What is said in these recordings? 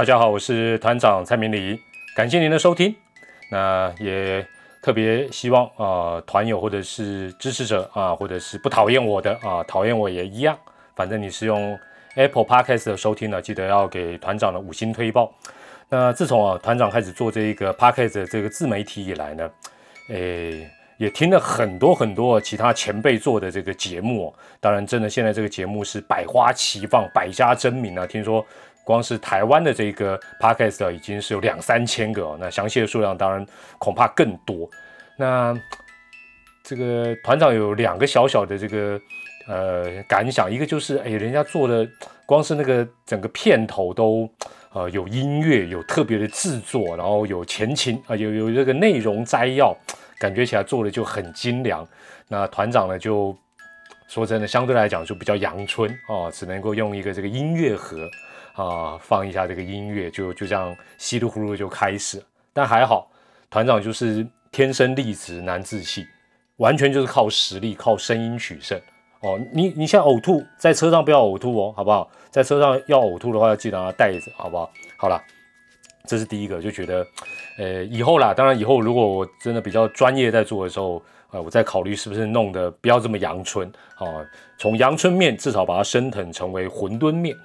大家好，我是团长蔡明礼，感谢您的收听。那也特别希望啊，团友或者是支持者啊，或者是不讨厌我的啊，讨厌我也一样，反正你是用 Apple Podcast 的收听呢，记得要给团长的五星推报。那自从啊团长开始做这一个 Podcast 这个自媒体以来呢，诶。也听了很多很多其他前辈做的这个节目哦，当然，真的现在这个节目是百花齐放、百家争鸣啊。听说光是台湾的这个 podcast 已经是有两三千个，那详细的数量当然恐怕更多。那这个团长有两个小小的这个呃感想，一个就是哎，人家做的光是那个整个片头都呃有音乐，有特别的制作，然后有前情啊，有有这个内容摘要。感觉起来做的就很精良，那团长呢就说真的，相对来讲就比较阳春哦，只能够用一个这个音乐盒啊放一下这个音乐，就就这样稀里糊涂就开始。但还好，团长就是天生丽质难自弃，完全就是靠实力、靠声音取胜哦。你你现在呕吐，在车上不要呕吐哦，好不好？在车上要呕吐的话，要记得要带着，好不好？好了。这是第一个，就觉得，呃，以后啦，当然以后如果我真的比较专业在做的时候，呃，我再考虑是不是弄得不要这么阳春啊，从阳春面至少把它升腾成为馄饨面。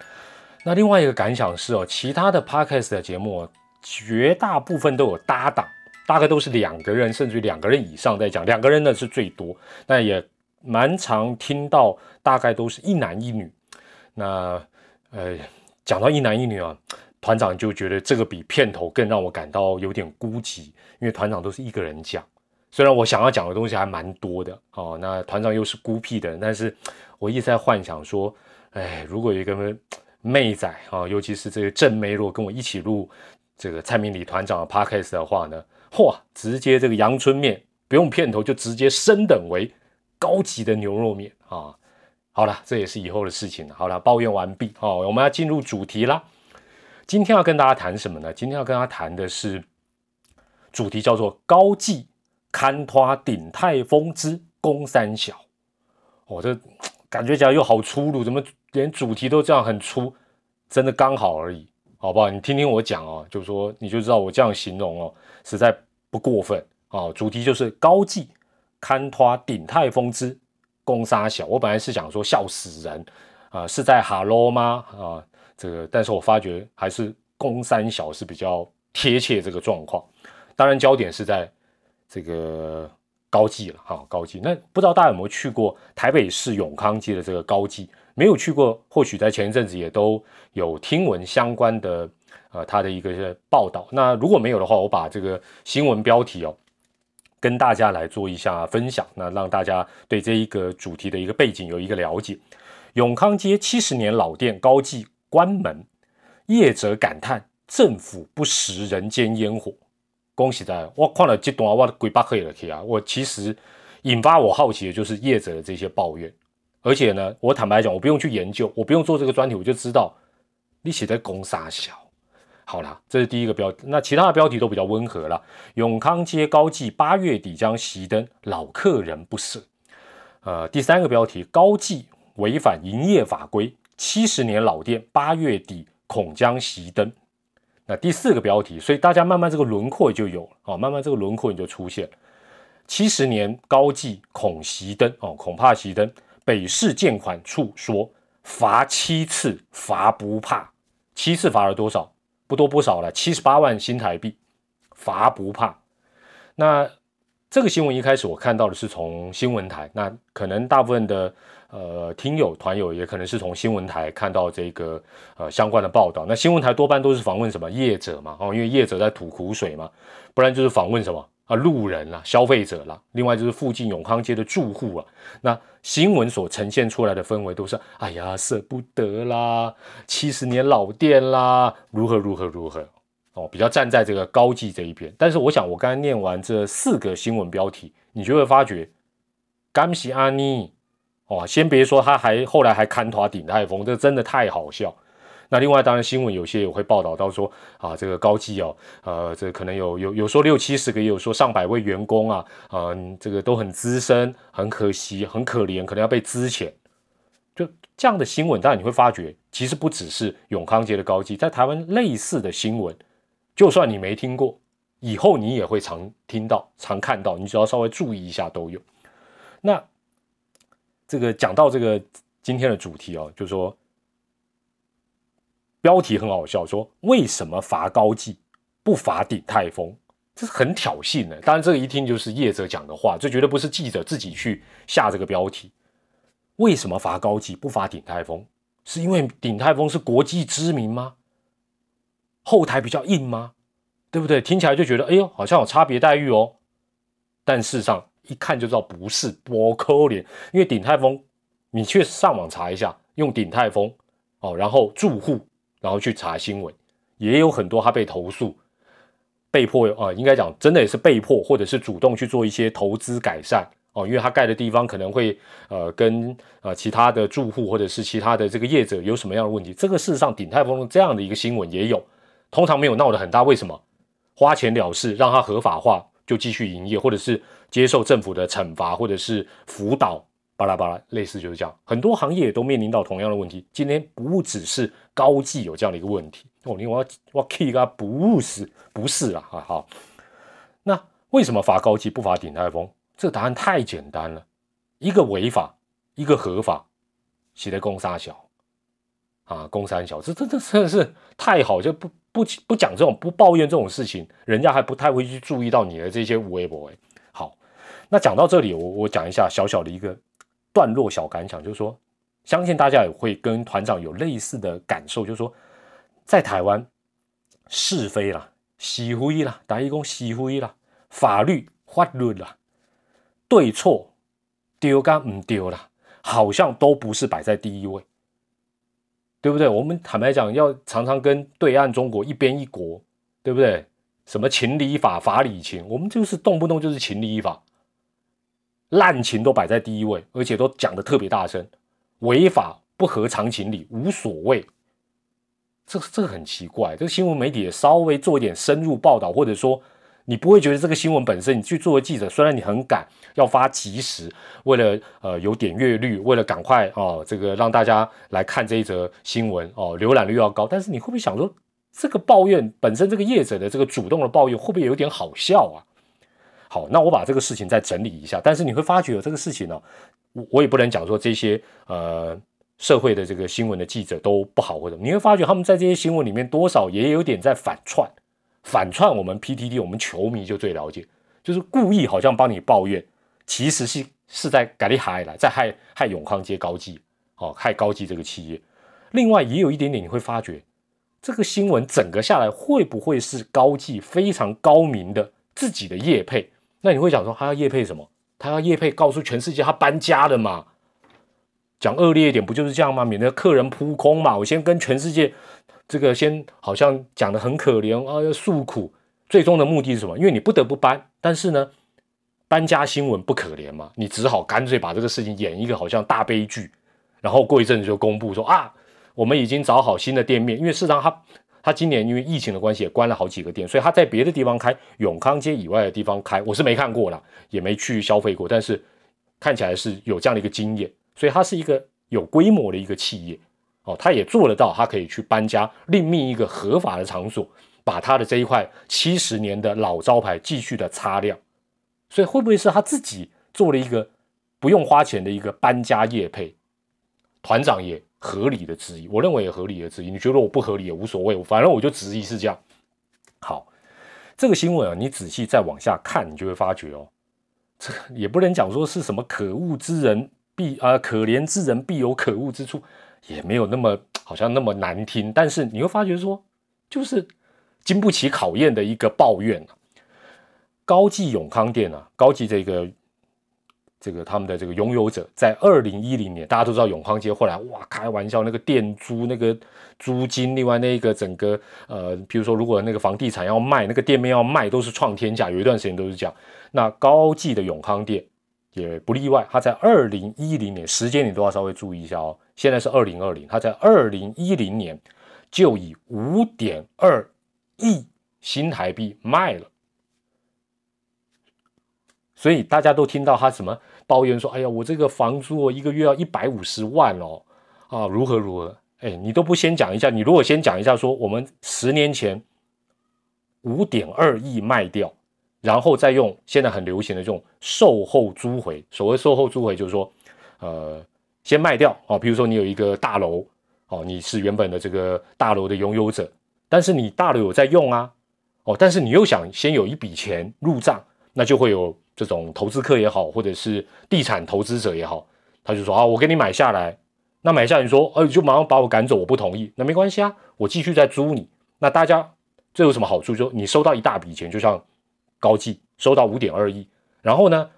那另外一个感想是哦，其他的 podcast 的节目绝大部分都有搭档，大概都是两个人甚至于两个人以上在讲，两个人呢是最多，那也蛮常听到大概都是一男一女。那呃，讲到一男一女啊。团长就觉得这个比片头更让我感到有点孤寂，因为团长都是一个人讲，虽然我想要讲的东西还蛮多的哦。那团长又是孤僻的，但是我一直在幻想说，哎，如果有一个妹仔啊，尤其是这个正妹，如果跟我一起录这个蔡明礼团长的 podcast 的话呢，嚯，直接这个阳春面不用片头就直接升等为高级的牛肉面啊！好了，这也是以后的事情了。好了，抱怨完毕哦，我们要进入主题啦。今天要跟大家谈什么呢？今天要跟大家谈的是主题叫做“高技勘花顶泰丰之攻三小”。哦，这感觉起来又好粗鲁，怎么连主题都这样很粗？真的刚好而已，好不好？你听听我讲哦，就说你就知道我这样形容哦，实在不过分哦。主题就是“高技勘托顶泰丰之攻三小”。我本来是想说笑死人啊，是在哈喽吗？啊？这个，但是我发觉还是攻三小是比较贴切这个状况。当然，焦点是在这个高技了哈，高技。那不知道大家有没有去过台北市永康街的这个高技？没有去过，或许在前一阵子也都有听闻相关的呃他的一个报道。那如果没有的话，我把这个新闻标题哦跟大家来做一下分享，那让大家对这一个主题的一个背景有一个了解。永康街七十年老店高技。关门，业者感叹政府不食人间烟火。恭喜在，我看了这段，我的鬼巴黑了去啊！我其实引发我好奇的就是业者的这些抱怨，而且呢，我坦白讲，我不用去研究，我不用做这个专题，我就知道你写的公傻小。好啦，这是第一个标题，那其他的标题都比较温和了。永康街高记八月底将熄灯，老客人不舍。呃，第三个标题，高记违反营业法规。七十年老店，八月底恐将熄灯。那第四个标题，所以大家慢慢这个轮廓就有了哦，慢慢这个轮廓你就出现。七十年高记恐熄灯哦，恐怕熄灯。北市建管处说罚七次，罚不怕。七次罚了多少？不多不少了，七十八万新台币，罚不怕。那这个新闻一开始我看到的是从新闻台，那可能大部分的。呃，听友团友也可能是从新闻台看到这个呃相关的报道。那新闻台多半都是访问什么业者嘛，哦，因为业者在吐苦水嘛，不然就是访问什么啊路人啦、消费者啦，另外就是附近永康街的住户啊。那新闻所呈现出来的氛围都是，哎呀，舍不得啦，七十年老店啦，如何如何如何哦，比较站在这个高级这一边。但是我想，我刚才念完这四个新闻标题，你就会发觉，甘喜阿妮。哦，先别说，他还后来还看他顶泰丰，这真的太好笑。那另外，当然新闻有些也会报道到说，啊，这个高技哦，呃，这可能有有有说六七十个，也有说上百位员工啊，嗯，这个都很资深，很可惜，很可怜，可能要被资遣。就这样的新闻，当然你会发觉，其实不只是永康街的高技，在台湾类似的新闻，就算你没听过，以后你也会常听到、常看到，你只要稍微注意一下都有。那这个讲到这个今天的主题哦，就是说标题很好笑，说为什么罚高技不罚鼎泰丰？这是很挑衅的。当然，这个一听就是业者讲的话，这绝对不是记者自己去下这个标题。为什么罚高技不罚鼎泰丰？是因为鼎泰丰是国际知名吗？后台比较硬吗？对不对？听起来就觉得，哎呦，好像有差别待遇哦。但事实上一看就知道不是，多可怜。因为鼎泰丰，你去上网查一下，用鼎泰丰哦，然后住户，然后去查新闻，也有很多他被投诉。被迫啊，应该讲真的也是被迫，或者是主动去做一些投资改善哦，因为他盖的地方可能会呃跟呃其他的住户或者是其他的这个业者有什么样的问题。这个事实上鼎泰丰这样的一个新闻也有，通常没有闹得很大。为什么？花钱了事，让他合法化就继续营业，或者是接受政府的惩罚，或者是辅导。巴拉巴拉，类似就是这样，很多行业都面临到同样的问题。今天不只是高技有这样的一个问题哦，你我我 K 个不是不是啦啊，好，那为什么罚高技不罚鼎泰丰？这个答案太简单了，一个违法，一个合法，写的公三小啊，公三小，这这这真的是太好，就不不不讲这种不抱怨这种事情，人家还不太会去注意到你的这些无微博。好，那讲到这里，我我讲一下小小的一个。段落小感想就是说，相信大家也会跟团长有类似的感受，就是说，在台湾是非啦、是非啦、大一共是非啦、法律法律啦、对错丢跟唔丢啦，好像都不是摆在第一位，对不对？我们坦白讲，要常常跟对岸中国一边一国，对不对？什么情理法、法理情，我们就是动不动就是情理法。滥情都摆在第一位，而且都讲的特别大声，违法不合常情理，无所谓。这这个很奇怪，这个新闻媒体也稍微做一点深入报道，或者说你不会觉得这个新闻本身，你去作为记者，虽然你很赶，要发及时，为了呃有点阅率，为了赶快哦这个让大家来看这一则新闻哦浏览率要高，但是你会不会想说，这个抱怨本身这个业者的这个主动的抱怨，会不会有点好笑啊？好，那我把这个事情再整理一下，但是你会发觉这个事情呢，我我也不能讲说这些呃社会的这个新闻的记者都不好或者，你会发觉他们在这些新闻里面多少也有点在反串，反串我们 PTT 我们球迷就最了解，就是故意好像帮你抱怨，其实是是在改你海来，在害害永康街高技，哦，害高技这个企业。另外也有一点点你会发觉，这个新闻整个下来会不会是高技非常高明的自己的业配？那你会讲说他要叶配什么？他要叶配告诉全世界他搬家了嘛？讲恶劣一点不就是这样吗？免得客人扑空嘛。我先跟全世界这个先好像讲的很可怜啊，要诉苦。最终的目的是什么？因为你不得不搬，但是呢，搬家新闻不可怜嘛，你只好干脆把这个事情演一个好像大悲剧，然后过一阵子就公布说啊，我们已经找好新的店面，因为事实上他。今年因为疫情的关系也关了好几个店，所以他在别的地方开永康街以外的地方开，我是没看过了，也没去消费过，但是看起来是有这样的一个经验，所以他是一个有规模的一个企业哦，他也做得到，他可以去搬家，另觅一个合法的场所，把他的这一块七十年的老招牌继续的擦亮，所以会不会是他自己做了一个不用花钱的一个搬家业配？团长也。合理的质疑，我认为也合理的质疑。你觉得我不合理也无所谓，反正我就质疑是这样。好，这个新闻啊，你仔细再往下看，你就会发觉哦，这也不能讲说是什么可恶之人必啊，可怜之人必有可恶之处，也没有那么好像那么难听。但是你会发觉说，就是经不起考验的一个抱怨。高记永康店啊，高记这个。这个他们的这个拥有者在二零一零年，大家都知道永康街后来哇，开玩笑，那个店租那个租金，另外那个整个呃，比如说如果那个房地产要卖，那个店面要卖，都是创天价，有一段时间都是这样。那高记的永康店也不例外，它在二零一零年，时间你都要稍微注意一下哦。现在是二零二零，它在二零一零年就以五点二亿新台币卖了，所以大家都听到他什么？抱怨说：“哎呀，我这个房租哦，一个月要一百五十万哦，啊，如何如何？哎，你都不先讲一下，你如果先讲一下说我们十年前五点二亿卖掉，然后再用现在很流行的这种售后租回，所谓售后租回就是说，呃，先卖掉哦，比如说你有一个大楼哦，你是原本的这个大楼的拥有者，但是你大楼有在用啊，哦，但是你又想先有一笔钱入账，那就会有这种投资客也好，或者是地产投资者也好，他就说啊，我给你买下来。那买下你说，呃，就马上把我赶走，我不同意。那没关系啊，我继续再租你。那大家这有什么好处？就你收到一大笔钱，就像高技收到五点二亿，然后呢，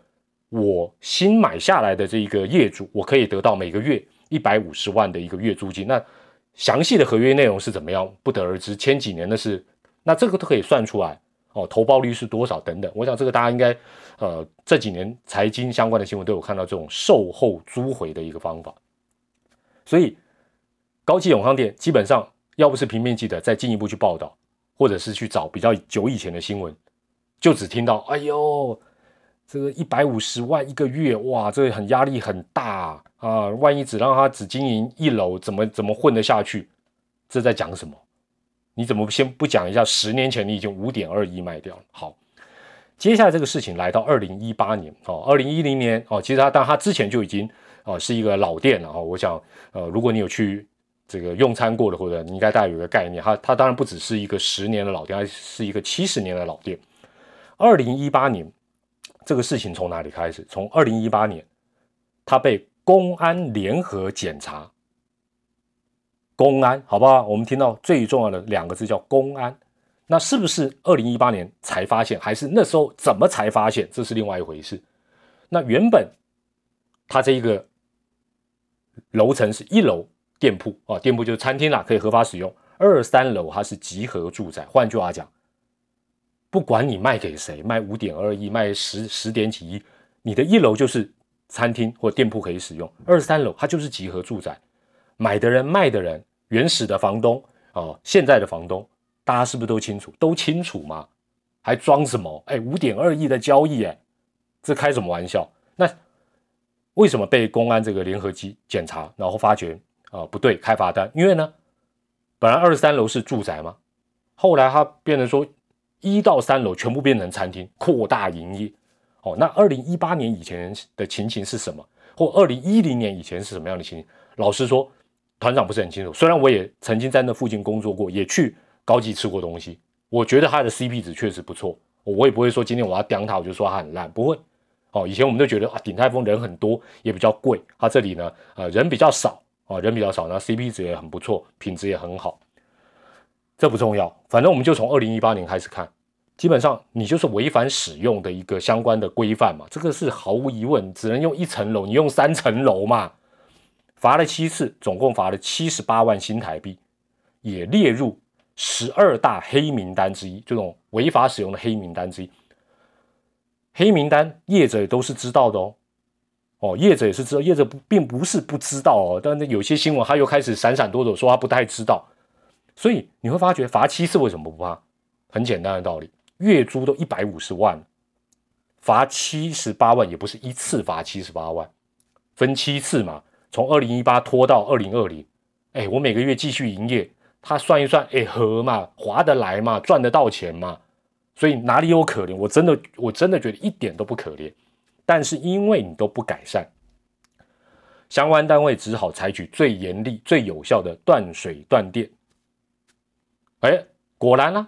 我新买下来的这一个业主，我可以得到每个月一百五十万的一个月租金。那详细的合约内容是怎么样，不得而知。前几年的是，那这个都可以算出来哦，投报率是多少等等。我想这个大家应该，呃，这几年财经相关的新闻都有看到这种售后租回的一个方法。所以，高级永康店基本上要不是平面记者再进一步去报道，或者是去找比较久以前的新闻，就只听到哎呦，这个一百五十万一个月，哇，这个很压力很大啊！万一只让他只经营一楼，怎么怎么混得下去？这在讲什么？你怎么先不讲一下？十年前你已经五点二亿卖掉了。好，接下来这个事情来到二零一八年哦，二零一零年哦，其实他但他之前就已经。啊，是一个老店了哈。我想，呃，如果你有去这个用餐过的，或者你应该大概有个概念，它它当然不只是一个十年的老店，还是一个七十年的老店。二零一八年，这个事情从哪里开始？从二零一八年，它被公安联合检查。公安，好不好？我们听到最重要的两个字叫公安，那是不是二零一八年才发现，还是那时候怎么才发现？这是另外一回事。那原本它这一个。楼层是一楼店铺啊，店铺就是餐厅啦，可以合法使用。二三楼它是集合住宅，换句话讲，不管你卖给谁，卖五点二亿，卖十十点几亿，你的一楼就是餐厅或店铺可以使用，二三楼它就是集合住宅。买的人、卖的人、原始的房东啊，现在的房东，大家是不是都清楚？都清楚吗？还装什么？哎，五点二亿的交易，哎，这开什么玩笑？那。为什么被公安这个联合机检查，然后发觉啊不对，开罚单？因为呢，本来二十三楼是住宅嘛，后来他变成说一到三楼全部变成餐厅，扩大营业。哦，那二零一八年以前的情形是什么？或二零一零年以前是什么样的情形？老实说，团长不是很清楚。虽然我也曾经在那附近工作过，也去高级吃过东西，我觉得它的 CP 值确实不错。我也不会说今天我要刁它，我就说它很烂，不会。哦，以前我们都觉得啊，鼎泰丰人很多，也比较贵。它这里呢，呃，人比较少啊，人比较少，那 CP 值也很不错，品质也很好。这不重要，反正我们就从二零一八年开始看，基本上你就是违反使用的一个相关的规范嘛，这个是毫无疑问，只能用一层楼，你用三层楼嘛，罚了七次，总共罚了七十八万新台币，也列入十二大黑名单之一，这种违法使用的黑名单之一。黑名单业者也都是知道的哦，哦，业者也是知道，业者不并不是不知道哦，但是有些新闻他又开始闪闪躲躲说他不太知道，所以你会发觉罚七次为什么不怕？很简单的道理，月租都一百五十万，罚七十八万也不是一次罚七十八万，分七次嘛，从二零一八拖到二零二零，哎，我每个月继续营业，他算一算，哎，合嘛，划得来嘛，赚得到钱嘛。所以哪里有可怜？我真的我真的觉得一点都不可怜，但是因为你都不改善，相关单位只好采取最严厉、最有效的断水断电。哎，果然啦，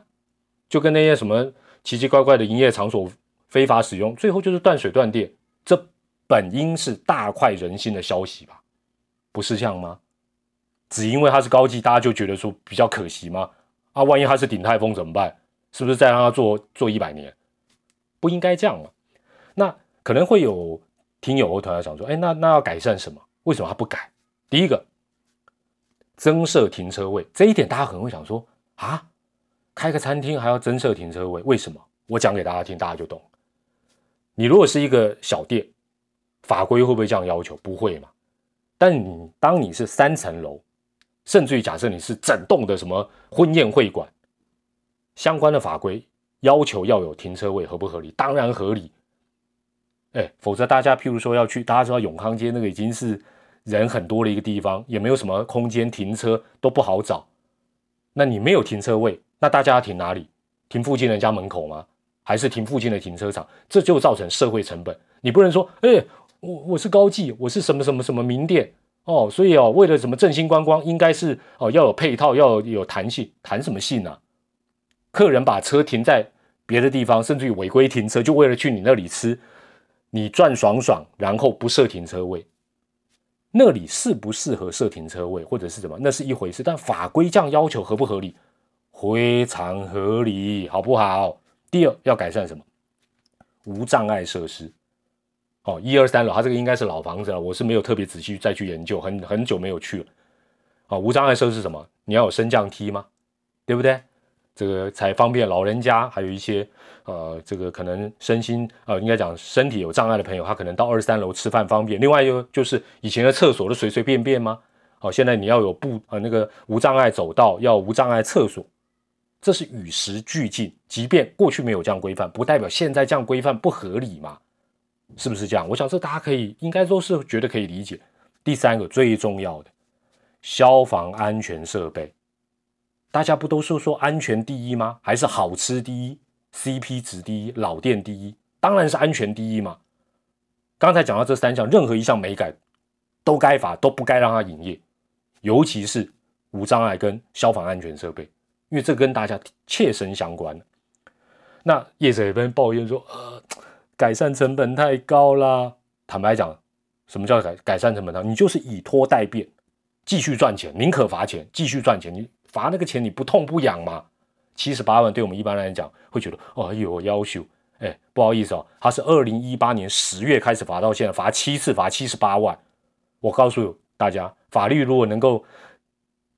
就跟那些什么奇奇怪怪的营业场所非法使用，最后就是断水断电。这本应是大快人心的消息吧？不是这样吗？只因为它是高级，大家就觉得说比较可惜吗？啊，万一它是鼎泰丰怎么办？是不是再让他做做一百年？不应该这样嘛？那可能会有听友会突然想说：“哎，那那要改善什么？为什么他不改？”第一个，增设停车位，这一点大家可能会想说：“啊，开个餐厅还要增设停车位，为什么？”我讲给大家听，大家就懂。你如果是一个小店，法规会不会这样要求？不会嘛？但你当你是三层楼，甚至于假设你是整栋的什么婚宴会馆。相关的法规要求要有停车位，合不合理？当然合理。哎，否则大家譬如说要去，大家知道永康街那个已经是人很多的一个地方，也没有什么空间停车，都不好找。那你没有停车位，那大家要停哪里？停附近人家门口吗？还是停附近的停车场？这就造成社会成本。你不能说，哎，我我是高技，我是什么什么什么名店哦，所以哦，为了什么振兴观光，应该是哦要有配套，要有弹性，谈什么性呢？客人把车停在别的地方，甚至于违规停车，就为了去你那里吃，你赚爽爽，然后不设停车位。那里适不适合设停车位，或者是什么，那是一回事。但法规这样要求合不合理？非常合理，好不好？第二要改善什么？无障碍设施。哦，一二三楼，它这个应该是老房子了，我是没有特别仔细再去研究，很很久没有去了。哦，无障碍设施是什么？你要有升降梯吗？对不对？这个才方便老人家，还有一些呃，这个可能身心呃，应该讲身体有障碍的朋友，他可能到二三楼吃饭方便。另外又就是以前的厕所都随随便便吗？好，现在你要有不呃那个无障碍走道，要无障碍厕所，这是与时俱进。即便过去没有这样规范，不代表现在这样规范不合理嘛？是不是这样？我想这大家可以应该都是觉得可以理解。第三个最重要的，消防安全设备。大家不都是说安全第一吗？还是好吃第一，CP 值第一，老店第一？当然是安全第一嘛。刚才讲到这三项，任何一项没改，都该罚，都不该让它营业。尤其是无障碍跟消防安全设备，因为这跟大家切身相关。那业者也跟抱怨说，呃，改善成本太高啦。坦白讲，什么叫改改善成本高？你就是以拖代变，继续赚钱，宁可罚钱，继续赚钱。你。罚那个钱你不痛不痒吗？七十八万对我们一般来讲会觉得哦，有要求，哎，不好意思哦，他是二零一八年十月开始罚到现在，罚七次，罚七十八万。我告诉大家，法律如果能够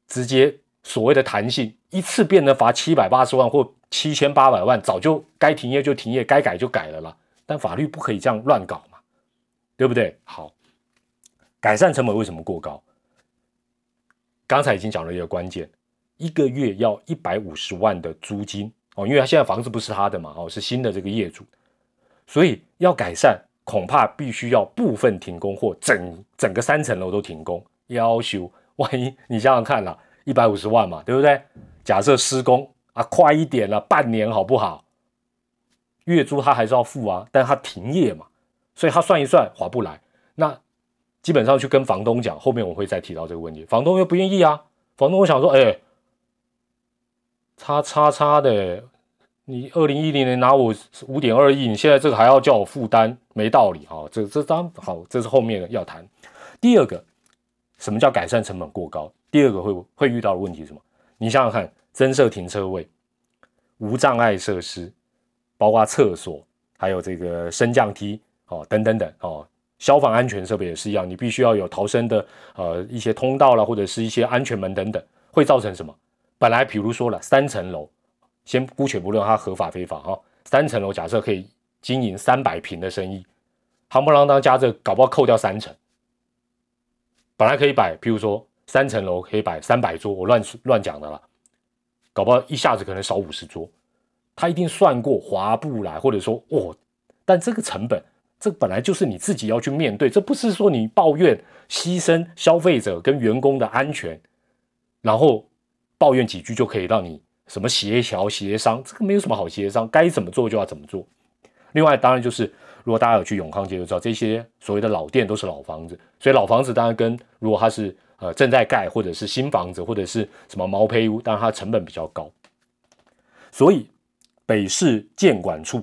直接所谓的弹性，一次变成罚七百八十万或七千八百万，早就该停业就停业，该改就改了啦。但法律不可以这样乱搞嘛，对不对？好，改善成本为什么过高？刚才已经讲了一个关键。一个月要一百五十万的租金哦，因为他现在房子不是他的嘛，哦，是新的这个业主，所以要改善，恐怕必须要部分停工或整整个三层楼都停工。要求，万一你想想看啦，一百五十万嘛，对不对？假设施工啊，快一点了，半年好不好？月租他还是要付啊，但他停业嘛，所以他算一算划不来。那基本上去跟房东讲，后面我会再提到这个问题，房东又不愿意啊，房东我想说，哎。叉叉叉的，你二零一零年拿我五点二亿，你现在这个还要叫我负担，没道理啊！这这当好，这是后面的要谈。第二个，什么叫改善成本过高？第二个会会遇到的问题是什么？你想想看，增设停车位、无障碍设施，包括厕所，还有这个升降梯哦，等等等哦，消防安全设备也是一样，你必须要有逃生的呃一些通道了，或者是一些安全门等等，会造成什么？本来，比如说了三层楼，先姑且不论它合法非法哈，三层楼假设可以经营三百平的生意，夯不啷当加这搞不好扣掉三层，本来可以摆，譬如说三层楼可以摆三百桌，我乱乱讲的了，搞不好一下子可能少五十桌，他一定算过划不来，或者说哦，但这个成本，这本来就是你自己要去面对，这不是说你抱怨牺牲消费者跟员工的安全，然后。抱怨几句就可以让你什么协调协商，这个没有什么好协商，该怎么做就要怎么做。另外，当然就是如果大家有去永康街就知道，这些所谓的老店都是老房子，所以老房子当然跟如果它是呃正在盖或者是新房子或者是什么毛坯屋，当然它成本比较高。所以北市建管处，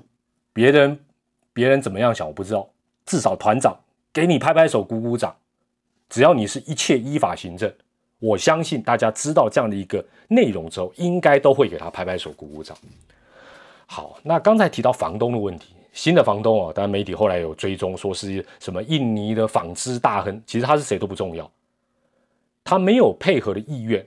别人别人怎么样想我不知道，至少团长给你拍拍手鼓鼓掌，只要你是一切依法行政。我相信大家知道这样的一个内容之后，应该都会给他拍拍手、鼓鼓掌。好，那刚才提到房东的问题，新的房东哦，当然媒体后来有追踪，说是什么印尼的纺织大亨，其实他是谁都不重要，他没有配合的意愿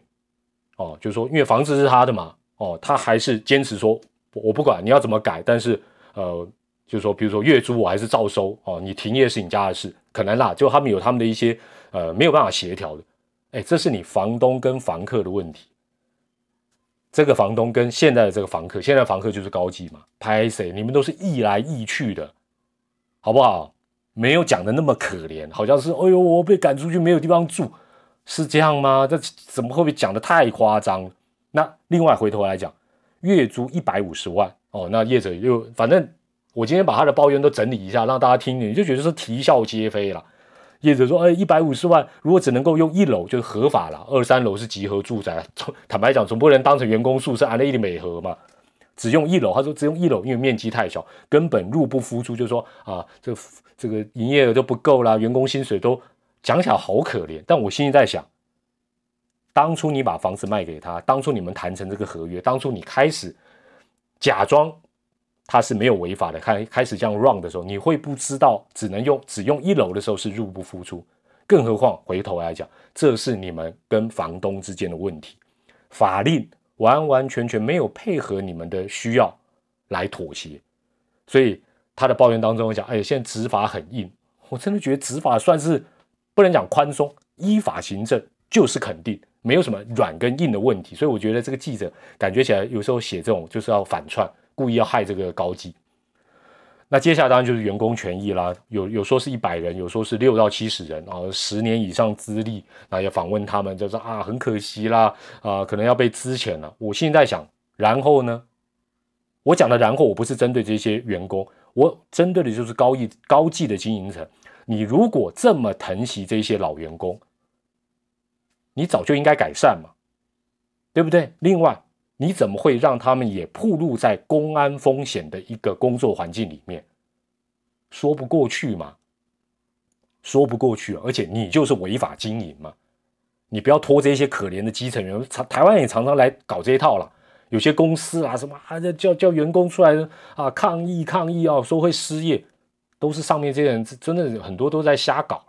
哦，就是说，因为房子是他的嘛，哦，他还是坚持说，我不管你要怎么改，但是呃，就是说，比如说月租我还是照收哦，你停业是你家的事，可能啦，就他们有他们的一些呃没有办法协调的。哎，这是你房东跟房客的问题。这个房东跟现在的这个房客，现在房客就是高级嘛，拍谁？你们都是易来易去的，好不好？没有讲的那么可怜，好像是哎呦我被赶出去没有地方住，是这样吗？这怎么会不会讲的太夸张？那另外回头来讲，月租一百五十万哦，那业者又反正我今天把他的抱怨都整理一下，让大家听，你就觉得是啼笑皆非了。业者说，哎，一百五十万如果只能够用一楼就是合法了，二三楼是集合住宅，坦白讲总不能当成员工宿舍安了一美合嘛。只用一楼，他说只用一楼，因为面积太小，根本入不敷出，就说啊，这这个营业额都不够啦，员工薪水都讲起来好可怜。但我心里在想，当初你把房子卖给他，当初你们谈成这个合约，当初你开始假装他是没有违法的，开开始这样 run 的时候，你会不知道只能用只用一楼的时候是入不敷出，更何况回头来讲，这是你们跟房东之间的问题，法令。完完全全没有配合你们的需要来妥协，所以他的抱怨当中讲，哎，现在执法很硬，我真的觉得执法算是不能讲宽松，依法行政就是肯定，没有什么软跟硬的问题。所以我觉得这个记者感觉起来有时候写这种就是要反串，故意要害这个高级。那接下来当然就是员工权益啦，有有说是一百人，有说是六到七十人啊，十年以上资历，那也访问他们，就说啊，很可惜啦，啊，可能要被资遣了。我现在在想，然后呢？我讲的然后，我不是针对这些员工，我针对的就是高艺高技的经营层。你如果这么疼惜这些老员工，你早就应该改善嘛，对不对？另外。你怎么会让他们也暴露在公安风险的一个工作环境里面？说不过去嘛，说不过去。而且你就是违法经营嘛，你不要拖这些可怜的基层员。台湾也常常来搞这一套了，有些公司啊什么啊叫叫员工出来啊抗议抗议啊，说会失业，都是上面这些人真的很多都在瞎搞。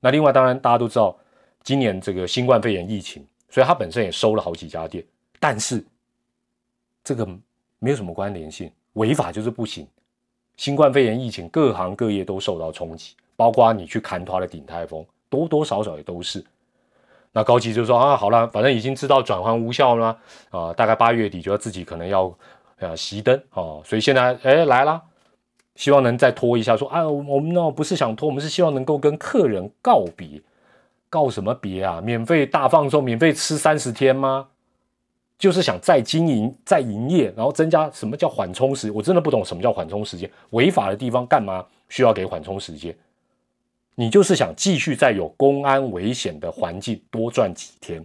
那另外当然大家都知道，今年这个新冠肺炎疫情，所以他本身也收了好几家店。但是，这个没有什么关联性，违法就是不行。新冠肺炎疫情，各行各业都受到冲击，包括你去砍他的顶泰丰，多多少少也都是。那高级就说啊，好了，反正已经知道转换无效了啊，大概八月底就要自己可能要呃熄灯啊，所以现在哎来了，希望能再拖一下，说啊，我们呢不是想拖，我们是希望能够跟客人告别，告什么别啊？免费大放送，免费吃三十天吗？就是想再经营、再营业，然后增加什么叫缓冲时？我真的不懂什么叫缓冲时间。违法的地方干嘛需要给缓冲时间？你就是想继续在有公安危险的环境多赚几天，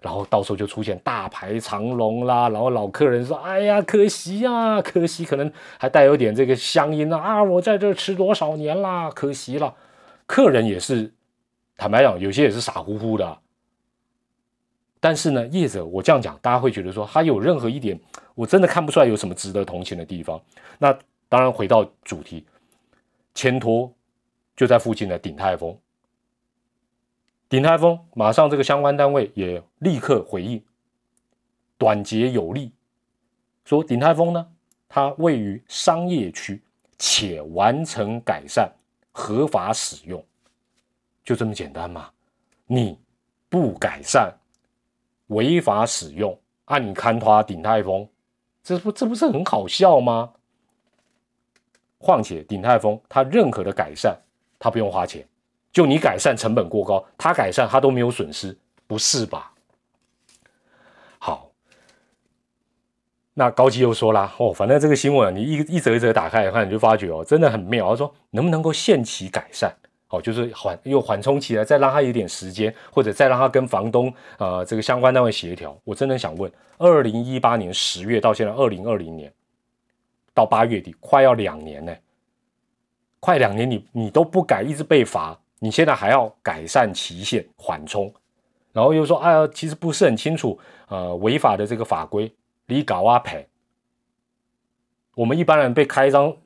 然后到时候就出现大排长龙啦，然后老客人说：“哎呀，可惜呀，可惜。”可能还带有点这个乡音啊啊！我在这吃多少年啦，可惜了。客人也是，坦白讲，有些也是傻乎乎的。但是呢，业者我这样讲，大家会觉得说他有任何一点，我真的看不出来有什么值得同情的地方。那当然回到主题，牵拖就在附近的鼎泰丰。鼎泰丰马上这个相关单位也立刻回应，短捷有力，说鼎泰丰呢，它位于商业区，且完成改善，合法使用，就这么简单嘛？你不改善？违法使用，按你看他鼎泰丰，这不这不是很好笑吗？况且鼎泰丰他任何的改善，他不用花钱，就你改善成本过高，他改善他都没有损失，不是吧？好，那高级又说啦，哦，反正这个新闻你一一则一则打开来看，你就发觉哦，真的很妙。他说能不能够限期改善？哦，就是缓又缓冲起来，再让他有点时间，或者再让他跟房东啊这个相关单位协调。我真的想问，二零一八年十月到现在二零二零年到八月底，快要两年呢，快两年你你都不改，一直被罚，你现在还要改善期限缓冲，然后又说哎呀，其实不是很清楚，呃，违法的这个法规，你搞啊赔。我们一般人被开一张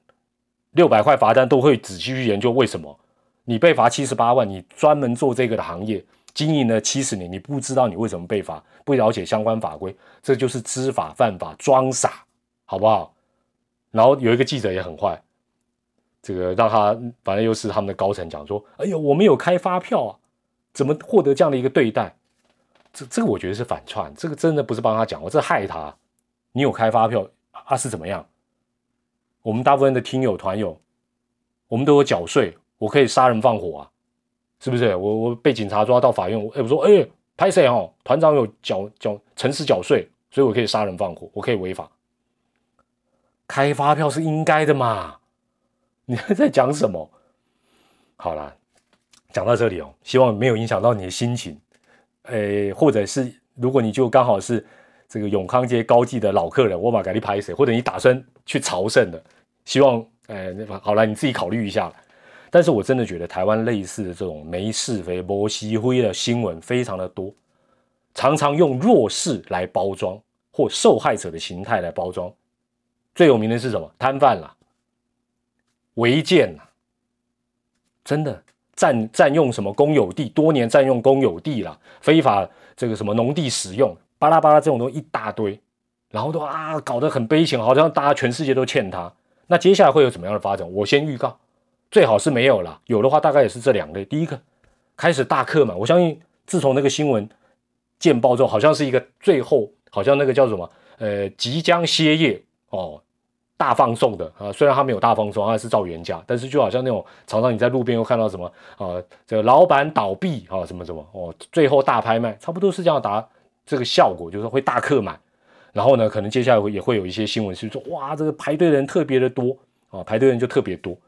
六百块罚单，都会仔细去研究为什么。你被罚七十八万，你专门做这个的行业经营了七十年，你不知道你为什么被罚，不了解相关法规，这就是知法犯法装傻，好不好？然后有一个记者也很坏，这个让他反正又是他们的高层讲说：“哎呦，我们有开发票啊，怎么获得这样的一个对待？”这这个我觉得是反串，这个真的不是帮他讲，我这害他。你有开发票啊？是怎么样？我们大部分的听友团友，我们都有缴税。我可以杀人放火啊，是不是？我我被警察抓到法院，哎，我说哎，拍谁哦？团长有缴缴诚实缴税，所以我可以杀人放火，我可以违法。开发票是应该的嘛？你还在讲什么？好了，讲到这里哦，希望没有影响到你的心情，诶，或者是如果你就刚好是这个永康街高记的老客人，我把给你拍谁，或者你打算去朝圣的，希望，诶，好了，你自己考虑一下。但是我真的觉得台湾类似的这种没是非、没是灰的新闻非常的多，常常用弱势来包装，或受害者的形态来包装。最有名的是什么？摊贩啦，违建啦，真的占占用什么公有地，多年占用公有地啦，非法这个什么农地使用，巴拉巴拉这种东西一大堆，然后都啊搞得很悲情，好像大家全世界都欠他。那接下来会有怎么样的发展？我先预告，最好是没有了，有的话大概也是这两类。第一个开始大客嘛，我相信自从那个新闻见报之后，好像是一个最后好像那个叫什么呃即将歇业哦。大放送的啊，虽然他没有大放送，他是照原价，但是就好像那种常常你在路边又看到什么啊，这个老板倒闭啊，什么什么哦，最后大拍卖，差不多是这样达这个效果，就是会大客满，然后呢，可能接下来也会有一些新闻是说，哇，这个排队的人特别的多啊，排队人就特别多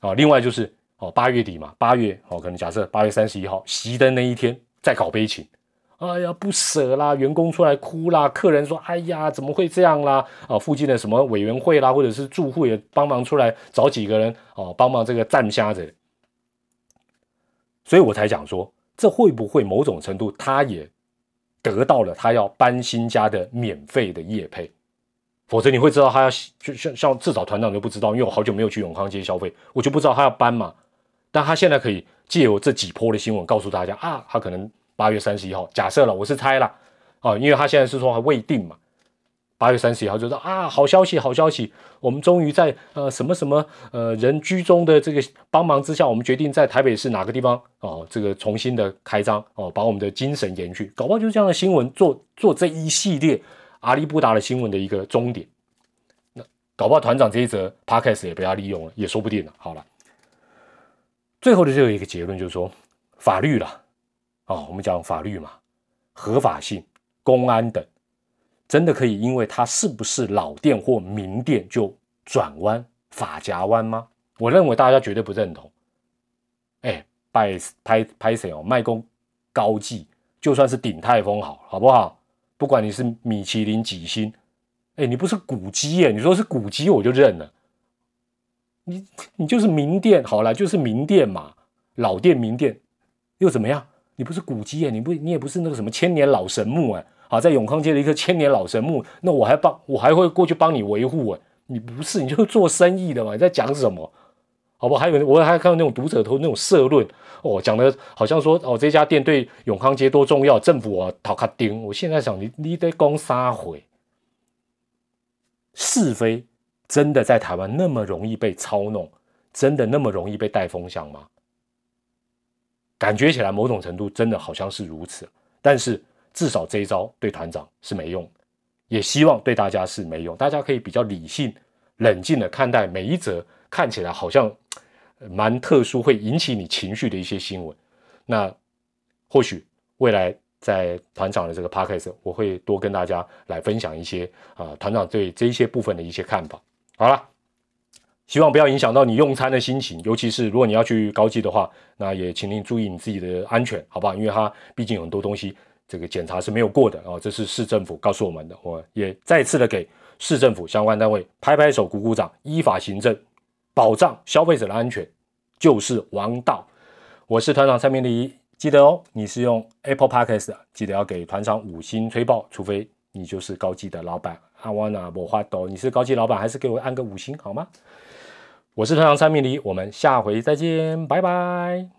啊。另外就是哦，八月底嘛，八月哦，可能假设八月三十一号熄灯那一天再搞悲情。哎呀，不舍啦，员工出来哭啦，客人说：“哎呀，怎么会这样啦？”啊，附近的什么委员会啦，或者是住户也帮忙出来找几个人哦，帮忙这个站瞎子。所以我才讲说，这会不会某种程度他也得到了他要搬新家的免费的业配？否则你会知道他要就像像至少团长就不知道，因为我好久没有去永康街消费，我就不知道他要搬嘛。但他现在可以借由这几波的新闻告诉大家啊，他可能。八月三十一号，假设了，我是猜了，啊，因为他现在是说还未定嘛。八月三十一号就说啊，好消息，好消息，我们终于在呃什么什么呃人居中的这个帮忙之下，我们决定在台北市哪个地方哦，这个重新的开张哦，把我们的精神延续，搞不好就是这样的新闻做做这一系列阿里布达的新闻的一个终点。那搞不好团长这一则 podcast 也被他利用了，也说不定了。好了，最后的最后一个结论就是说，法律了。哦，我们讲法律嘛，合法性、公安等，真的可以因为它是不是老店或名店就转弯、法夹弯吗？我认为大家绝对不认同。哎，拜拍拍谁哦？卖公高技，就算是鼎泰丰好，好不好？不管你是米其林几星，哎，你不是古迹耶？你说是古迹，我就认了。你你就是名店，好了，就是名店嘛，老店名店又怎么样？你不是古迹哎，你不，你也不是那个什么千年老神木哎，好，在永康街的一棵千年老神木，那我还帮，我还会过去帮你维护哎，你不是，你就是做生意的嘛，你在讲什么？好不？还有，我还看到那种读者头那种社论哦，讲的好像说哦，这家店对永康街多重要，政府啊讨卡丁。我现在想，你你得讲撒回是非，真的在台湾那么容易被操弄，真的那么容易被带风向吗？感觉起来某种程度真的好像是如此，但是至少这一招对团长是没用，也希望对大家是没用。大家可以比较理性、冷静的看待每一则看起来好像蛮特殊、会引起你情绪的一些新闻。那或许未来在团长的这个 podcast，我会多跟大家来分享一些啊，团长对这些部分的一些看法。好了。希望不要影响到你用餐的心情，尤其是如果你要去高级的话，那也请您注意你自己的安全，好不好？因为它毕竟有很多东西，这个检查是没有过的啊，这是市政府告诉我们的。我也再次的给市政府相关单位拍拍手、鼓鼓掌，依法行政，保障消费者的安全就是王道。我是团长蔡明礼，记得哦，你是用 Apple Podcast 的，记得要给团长五星吹爆，除非你就是高级的老板。阿瓦纳莫花豆，你是高级老板，还是给我按个五星好吗？我是团长蔡明黎，我们下回再见，拜拜。